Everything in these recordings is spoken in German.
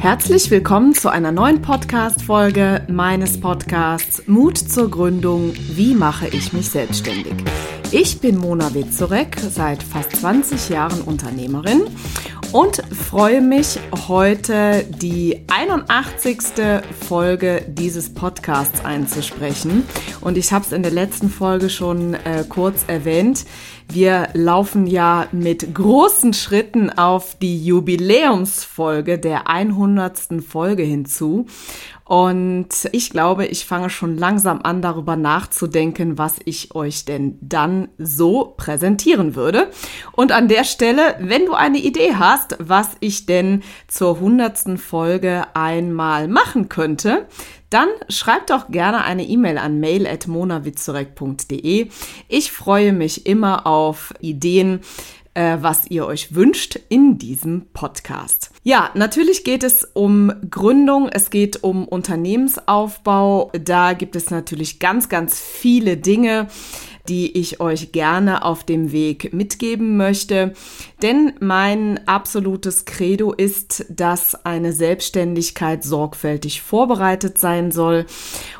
Herzlich willkommen zu einer neuen Podcast-Folge meines Podcasts Mut zur Gründung. Wie mache ich mich selbstständig? Ich bin Mona Witzorek, seit fast 20 Jahren Unternehmerin und freue mich heute die 81. Folge dieses Podcasts einzusprechen. Und ich habe es in der letzten Folge schon äh, kurz erwähnt. Wir laufen ja mit großen Schritten auf die Jubiläumsfolge der 100. Folge hinzu. Und ich glaube, ich fange schon langsam an, darüber nachzudenken, was ich euch denn dann so präsentieren würde. Und an der Stelle, wenn du eine Idee hast, was ich denn zur hundertsten Folge einmal machen könnte, dann schreib doch gerne eine E-Mail an mail.monawitzurek.de. Ich freue mich immer auf Ideen, äh, was ihr euch wünscht in diesem Podcast. Ja, natürlich geht es um Gründung, es geht um Unternehmensaufbau. Da gibt es natürlich ganz, ganz viele Dinge, die ich euch gerne auf dem Weg mitgeben möchte. Denn mein absolutes Credo ist, dass eine Selbstständigkeit sorgfältig vorbereitet sein soll.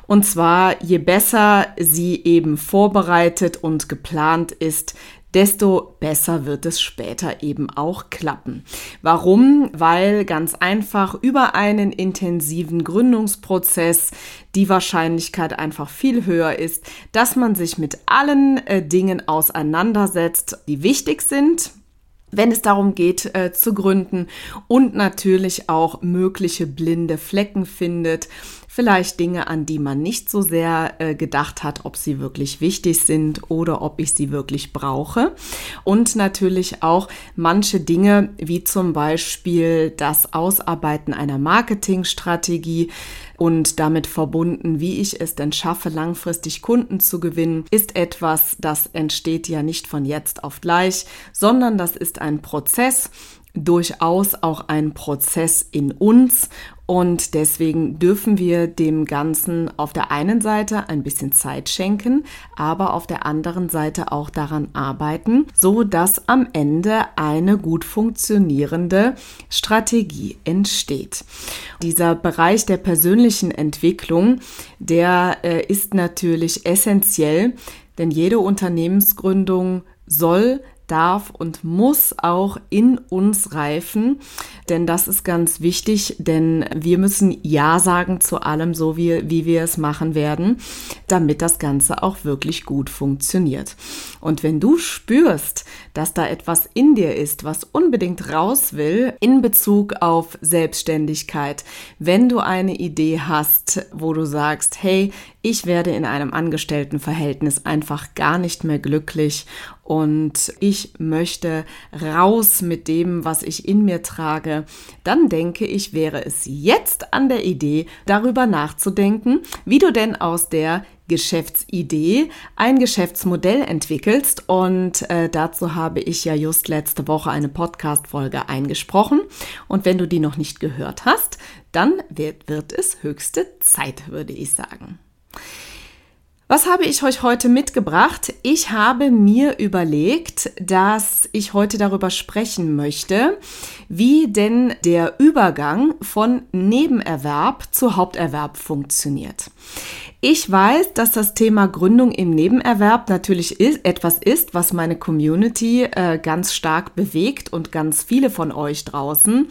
Und zwar, je besser sie eben vorbereitet und geplant ist, desto besser wird es später eben auch klappen. Warum? Weil ganz einfach über einen intensiven Gründungsprozess die Wahrscheinlichkeit einfach viel höher ist, dass man sich mit allen äh, Dingen auseinandersetzt, die wichtig sind, wenn es darum geht äh, zu gründen und natürlich auch mögliche blinde Flecken findet vielleicht Dinge, an die man nicht so sehr äh, gedacht hat, ob sie wirklich wichtig sind oder ob ich sie wirklich brauche. Und natürlich auch manche Dinge, wie zum Beispiel das Ausarbeiten einer Marketingstrategie, und damit verbunden, wie ich es denn schaffe, langfristig Kunden zu gewinnen, ist etwas, das entsteht ja nicht von jetzt auf gleich, sondern das ist ein Prozess, durchaus auch ein Prozess in uns und deswegen dürfen wir dem Ganzen auf der einen Seite ein bisschen Zeit schenken, aber auf der anderen Seite auch daran arbeiten, so dass am Ende eine gut funktionierende Strategie entsteht. Dieser Bereich der persönlichen Entwicklung, der äh, ist natürlich essentiell, denn jede Unternehmensgründung soll darf und muss auch in uns reifen, denn das ist ganz wichtig, denn wir müssen Ja sagen zu allem, so wie, wie wir es machen werden, damit das Ganze auch wirklich gut funktioniert. Und wenn du spürst, dass da etwas in dir ist, was unbedingt raus will in Bezug auf Selbstständigkeit, wenn du eine Idee hast, wo du sagst, hey, ich werde in einem Angestelltenverhältnis einfach gar nicht mehr glücklich und ich möchte raus mit dem, was ich in mir trage, dann denke ich, wäre es jetzt an der Idee, darüber nachzudenken, wie du denn aus der Geschäftsidee ein Geschäftsmodell entwickelst. Und äh, dazu habe ich ja just letzte Woche eine Podcast-Folge eingesprochen. Und wenn du die noch nicht gehört hast, dann wird, wird es höchste Zeit, würde ich sagen. Was habe ich euch heute mitgebracht? Ich habe mir überlegt, dass ich heute darüber sprechen möchte, wie denn der Übergang von Nebenerwerb zu Haupterwerb funktioniert. Ich weiß, dass das Thema Gründung im Nebenerwerb natürlich ist, etwas ist, was meine Community äh, ganz stark bewegt und ganz viele von euch draußen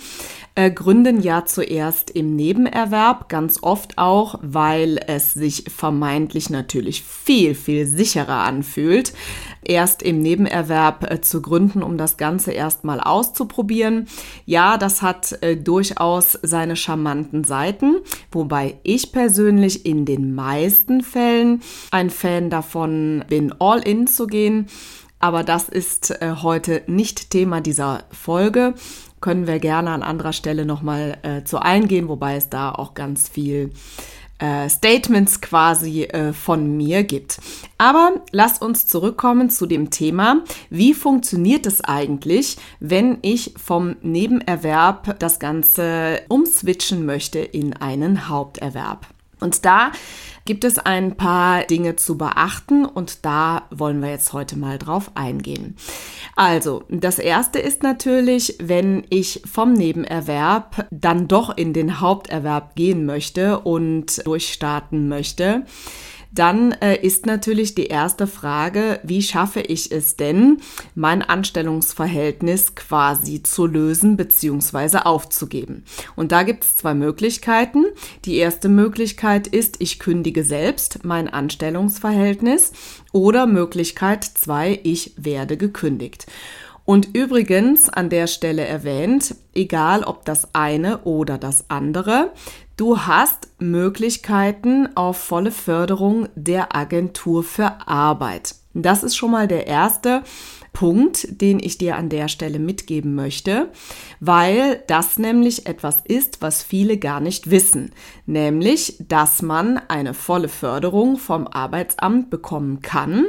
äh, gründen ja zuerst im Nebenerwerb, ganz oft auch, weil es sich vermeintlich natürlich viel, viel sicherer anfühlt, erst im Nebenerwerb äh, zu gründen, um das Ganze erstmal auszuprobieren. Ja, das hat äh, durchaus seine charmanten Seiten, wobei ich persönlich in den meisten Fällen ein Fan davon bin, all in zu gehen. Aber das ist äh, heute nicht Thema dieser Folge können wir gerne an anderer Stelle nochmal äh, zu eingehen, wobei es da auch ganz viel äh, Statements quasi äh, von mir gibt. Aber lass uns zurückkommen zu dem Thema, wie funktioniert es eigentlich, wenn ich vom Nebenerwerb das Ganze umswitchen möchte in einen Haupterwerb. Und da gibt es ein paar Dinge zu beachten und da wollen wir jetzt heute mal drauf eingehen. Also, das erste ist natürlich, wenn ich vom Nebenerwerb dann doch in den Haupterwerb gehen möchte und durchstarten möchte, dann äh, ist natürlich die erste Frage, wie schaffe ich es denn, mein Anstellungsverhältnis quasi zu lösen bzw. aufzugeben? Und da gibt es zwei Möglichkeiten. Die erste Möglichkeit ist, ich kündige selbst mein Anstellungsverhältnis oder Möglichkeit zwei, ich werde gekündigt. Und übrigens an der Stelle erwähnt, egal ob das eine oder das andere, du hast Möglichkeiten auf volle Förderung der Agentur für Arbeit. Das ist schon mal der erste Punkt, den ich dir an der Stelle mitgeben möchte, weil das nämlich etwas ist, was viele gar nicht wissen, nämlich, dass man eine volle Förderung vom Arbeitsamt bekommen kann,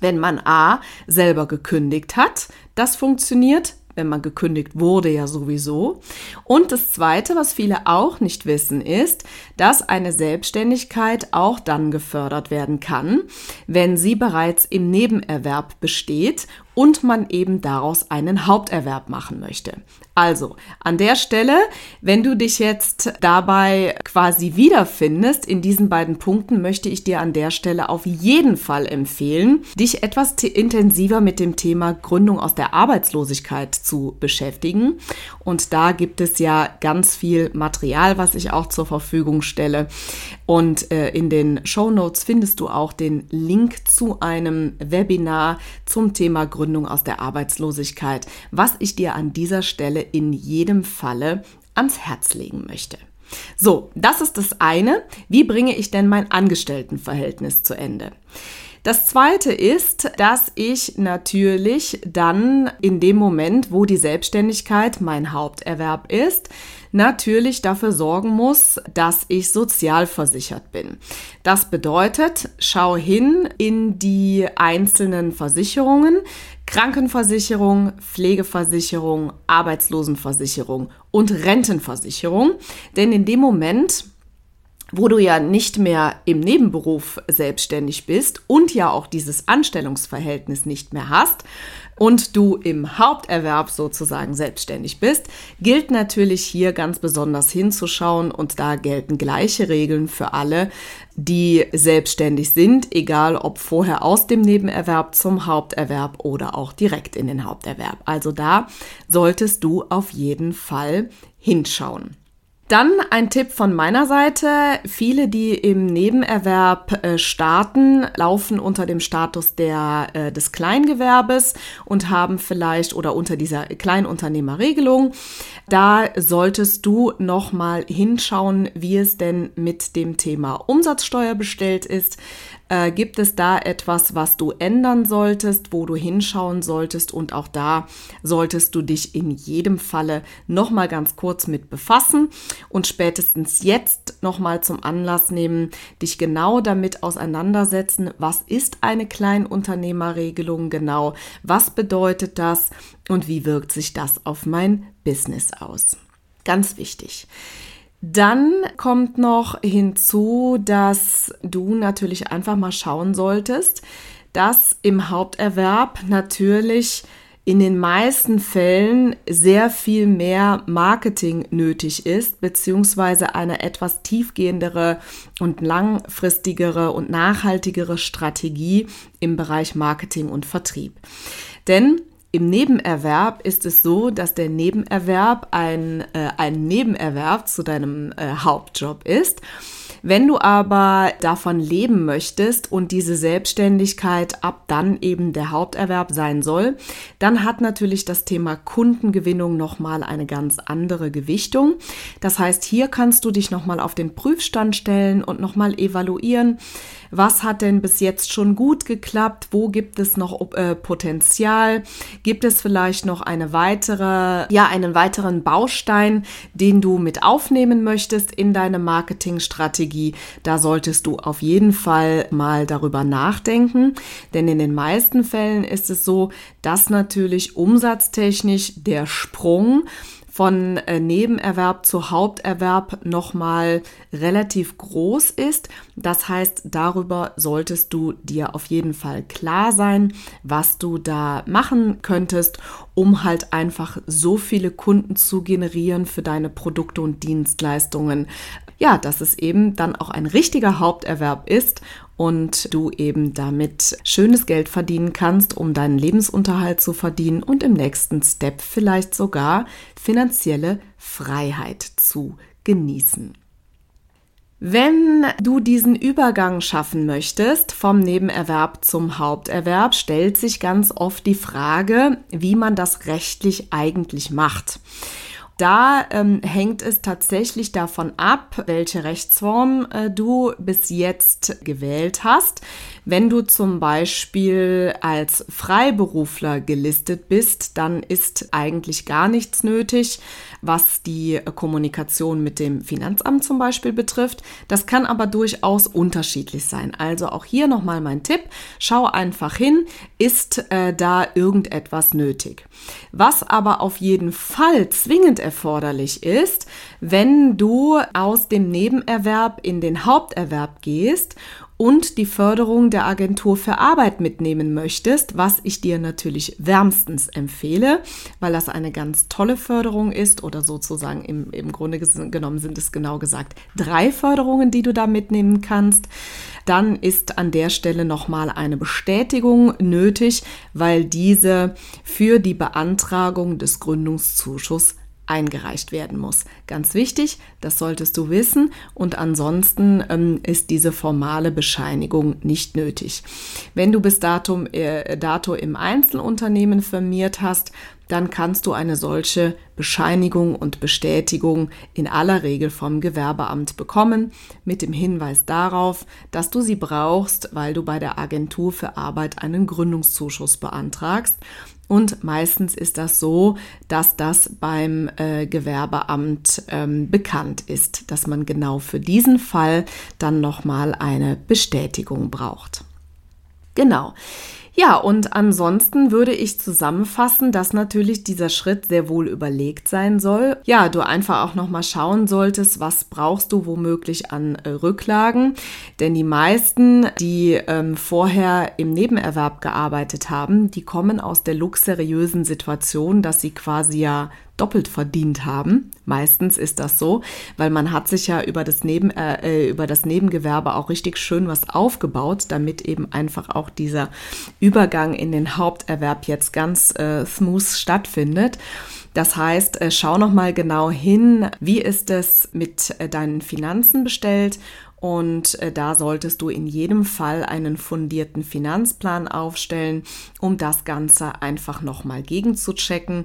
wenn man A selber gekündigt hat, das funktioniert, wenn man gekündigt wurde ja sowieso. Und das Zweite, was viele auch nicht wissen, ist, dass eine Selbstständigkeit auch dann gefördert werden kann, wenn sie bereits im Nebenerwerb besteht und man eben daraus einen Haupterwerb machen möchte. Also an der Stelle, wenn du dich jetzt dabei quasi wiederfindest in diesen beiden Punkten, möchte ich dir an der Stelle auf jeden Fall empfehlen, dich etwas intensiver mit dem Thema Gründung aus der Arbeitslosigkeit zu beschäftigen. Und da gibt es ja ganz viel Material, was ich auch zur Verfügung stelle. Und äh, in den Show Notes findest du auch den Link zu einem Webinar zum Thema Gründung aus der Arbeitslosigkeit, was ich dir an dieser Stelle in jedem Falle ans Herz legen möchte. So, das ist das eine. Wie bringe ich denn mein Angestelltenverhältnis zu Ende? Das zweite ist, dass ich natürlich dann in dem Moment, wo die Selbstständigkeit mein Haupterwerb ist, natürlich dafür sorgen muss, dass ich sozialversichert bin. Das bedeutet, schau hin in die einzelnen Versicherungen, Krankenversicherung, Pflegeversicherung, Arbeitslosenversicherung und Rentenversicherung. Denn in dem Moment, wo du ja nicht mehr im Nebenberuf selbstständig bist und ja auch dieses Anstellungsverhältnis nicht mehr hast und du im Haupterwerb sozusagen selbstständig bist, gilt natürlich hier ganz besonders hinzuschauen und da gelten gleiche Regeln für alle, die selbstständig sind, egal ob vorher aus dem Nebenerwerb zum Haupterwerb oder auch direkt in den Haupterwerb. Also da solltest du auf jeden Fall hinschauen. Dann ein Tipp von meiner Seite. Viele, die im Nebenerwerb äh, starten, laufen unter dem Status der, äh, des Kleingewerbes und haben vielleicht oder unter dieser Kleinunternehmerregelung. Da solltest du nochmal hinschauen, wie es denn mit dem Thema Umsatzsteuer bestellt ist. Äh, gibt es da etwas, was du ändern solltest, wo du hinschauen solltest? Und auch da solltest du dich in jedem Falle nochmal ganz kurz mit befassen und spätestens jetzt nochmal zum Anlass nehmen, dich genau damit auseinandersetzen, was ist eine Kleinunternehmerregelung genau, was bedeutet das und wie wirkt sich das auf mein Business aus. Ganz wichtig. Dann kommt noch hinzu, dass du natürlich einfach mal schauen solltest, dass im Haupterwerb natürlich in den meisten Fällen sehr viel mehr Marketing nötig ist, beziehungsweise eine etwas tiefgehendere und langfristigere und nachhaltigere Strategie im Bereich Marketing und Vertrieb. Denn im Nebenerwerb ist es so, dass der Nebenerwerb ein, äh, ein Nebenerwerb zu deinem äh, Hauptjob ist. Wenn du aber davon leben möchtest und diese Selbstständigkeit ab dann eben der Haupterwerb sein soll, dann hat natürlich das Thema Kundengewinnung nochmal eine ganz andere Gewichtung. Das heißt, hier kannst du dich nochmal auf den Prüfstand stellen und nochmal evaluieren, was hat denn bis jetzt schon gut geklappt? Wo gibt es noch äh, Potenzial? Gibt es vielleicht noch eine weitere, ja, einen weiteren Baustein, den du mit aufnehmen möchtest in deine Marketingstrategie? Da solltest du auf jeden Fall mal darüber nachdenken, denn in den meisten Fällen ist es so, dass natürlich umsatztechnisch der Sprung von äh, Nebenerwerb zu Haupterwerb nochmal relativ groß ist. Das heißt, darüber solltest du dir auf jeden Fall klar sein, was du da machen könntest, um halt einfach so viele Kunden zu generieren für deine Produkte und Dienstleistungen. Ja, dass es eben dann auch ein richtiger Haupterwerb ist und du eben damit schönes Geld verdienen kannst, um deinen Lebensunterhalt zu verdienen und im nächsten Step vielleicht sogar finanzielle Freiheit zu genießen. Wenn du diesen Übergang schaffen möchtest vom Nebenerwerb zum Haupterwerb, stellt sich ganz oft die Frage, wie man das rechtlich eigentlich macht. Da ähm, hängt es tatsächlich davon ab, welche Rechtsform äh, du bis jetzt gewählt hast. Wenn du zum Beispiel als Freiberufler gelistet bist, dann ist eigentlich gar nichts nötig, was die Kommunikation mit dem Finanzamt zum Beispiel betrifft. Das kann aber durchaus unterschiedlich sein. Also auch hier nochmal mein Tipp. Schau einfach hin, ist äh, da irgendetwas nötig. Was aber auf jeden Fall zwingend erforderlich ist, wenn du aus dem Nebenerwerb in den Haupterwerb gehst und die Förderung der Agentur für Arbeit mitnehmen möchtest, was ich dir natürlich wärmstens empfehle, weil das eine ganz tolle Förderung ist oder sozusagen im, im Grunde genommen sind es genau gesagt drei Förderungen, die du da mitnehmen kannst, dann ist an der Stelle nochmal eine Bestätigung nötig, weil diese für die Beantragung des Gründungszuschusses eingereicht werden muss. Ganz wichtig, das solltest du wissen und ansonsten ähm, ist diese formale Bescheinigung nicht nötig. Wenn du bis datum, äh, dato im Einzelunternehmen firmiert hast, dann kannst du eine solche Bescheinigung und Bestätigung in aller Regel vom Gewerbeamt bekommen, mit dem Hinweis darauf, dass du sie brauchst, weil du bei der Agentur für Arbeit einen Gründungszuschuss beantragst. Und meistens ist das so, dass das beim äh, Gewerbeamt ähm, bekannt ist, dass man genau für diesen Fall dann nochmal eine Bestätigung braucht. Genau. Ja, und ansonsten würde ich zusammenfassen, dass natürlich dieser Schritt sehr wohl überlegt sein soll. Ja, du einfach auch noch mal schauen solltest, was brauchst du womöglich an äh, Rücklagen, denn die meisten, die ähm, vorher im Nebenerwerb gearbeitet haben, die kommen aus der luxuriösen Situation, dass sie quasi ja doppelt verdient haben. Meistens ist das so, weil man hat sich ja über das, Neben, äh, äh, über das Nebengewerbe auch richtig schön was aufgebaut, damit eben einfach auch dieser Übergang in den Haupterwerb jetzt ganz äh, smooth stattfindet. Das heißt, äh, schau noch mal genau hin, wie ist es mit äh, deinen Finanzen bestellt und äh, da solltest du in jedem Fall einen fundierten Finanzplan aufstellen, um das Ganze einfach nochmal gegenzuchecken.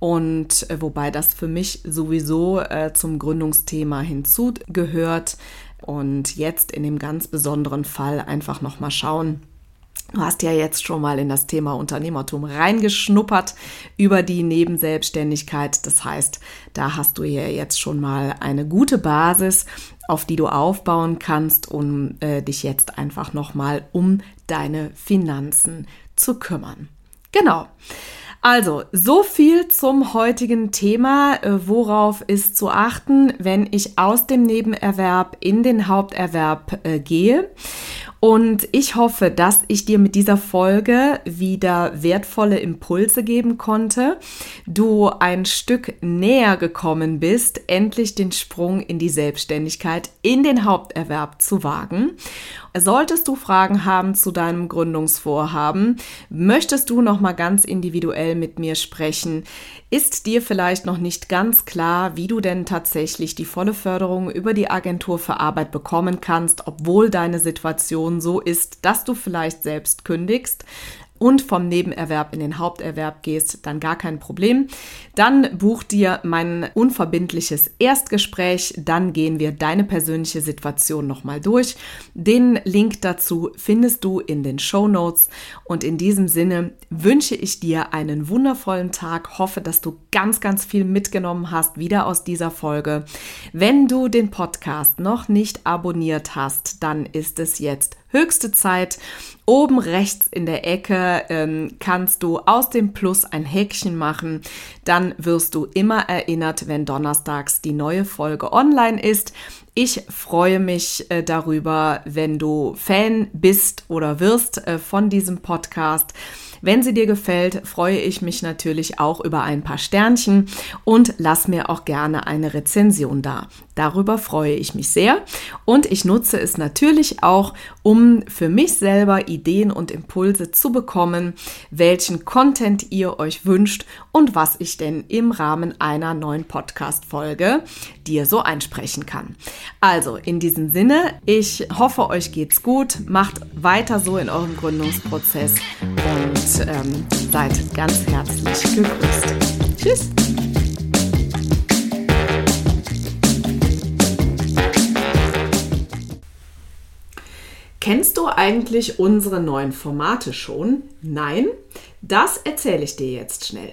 Und äh, wobei das für mich sowieso äh, zum Gründungsthema hinzugehört. Und jetzt in dem ganz besonderen Fall einfach nochmal schauen, Du hast ja jetzt schon mal in das Thema Unternehmertum reingeschnuppert über die Nebenselbstständigkeit. Das heißt, da hast du ja jetzt schon mal eine gute Basis, auf die du aufbauen kannst, um äh, dich jetzt einfach nochmal um deine Finanzen zu kümmern. Genau. Also, so viel zum heutigen Thema. Äh, worauf ist zu achten, wenn ich aus dem Nebenerwerb in den Haupterwerb äh, gehe? Und ich hoffe, dass ich dir mit dieser Folge wieder wertvolle Impulse geben konnte, du ein Stück näher gekommen bist, endlich den Sprung in die Selbstständigkeit, in den Haupterwerb zu wagen. Solltest du Fragen haben zu deinem Gründungsvorhaben, möchtest du noch mal ganz mit mir sprechen, ist dir vielleicht noch nicht ganz klar, wie du denn tatsächlich die volle Förderung über die Agentur für Arbeit bekommen kannst, obwohl deine Situation so ist, dass du vielleicht selbst kündigst, und vom Nebenerwerb in den Haupterwerb gehst, dann gar kein Problem. Dann buch dir mein unverbindliches Erstgespräch, dann gehen wir deine persönliche Situation nochmal durch. Den Link dazu findest du in den Show Notes und in diesem Sinne wünsche ich dir einen wundervollen Tag, hoffe, dass du ganz, ganz viel mitgenommen hast wieder aus dieser Folge. Wenn du den Podcast noch nicht abonniert hast, dann ist es jetzt höchste Zeit. Oben rechts in der Ecke ähm, kannst du aus dem Plus ein Häkchen machen. Dann wirst du immer erinnert, wenn donnerstags die neue Folge online ist. Ich freue mich äh, darüber, wenn du Fan bist oder wirst äh, von diesem Podcast. Wenn sie dir gefällt, freue ich mich natürlich auch über ein paar Sternchen und lass mir auch gerne eine Rezension da. Darüber freue ich mich sehr und ich nutze es natürlich auch, um für mich selber Ideen und Impulse zu bekommen, welchen Content ihr euch wünscht und was ich denn im Rahmen einer neuen Podcast-Folge dir so einsprechen kann. Also in diesem Sinne, ich hoffe, euch geht's gut, macht weiter so in eurem Gründungsprozess und ähm, seid ganz herzlich gegrüßt. Tschüss! Kennst du eigentlich unsere neuen Formate schon? Nein? Das erzähle ich dir jetzt schnell.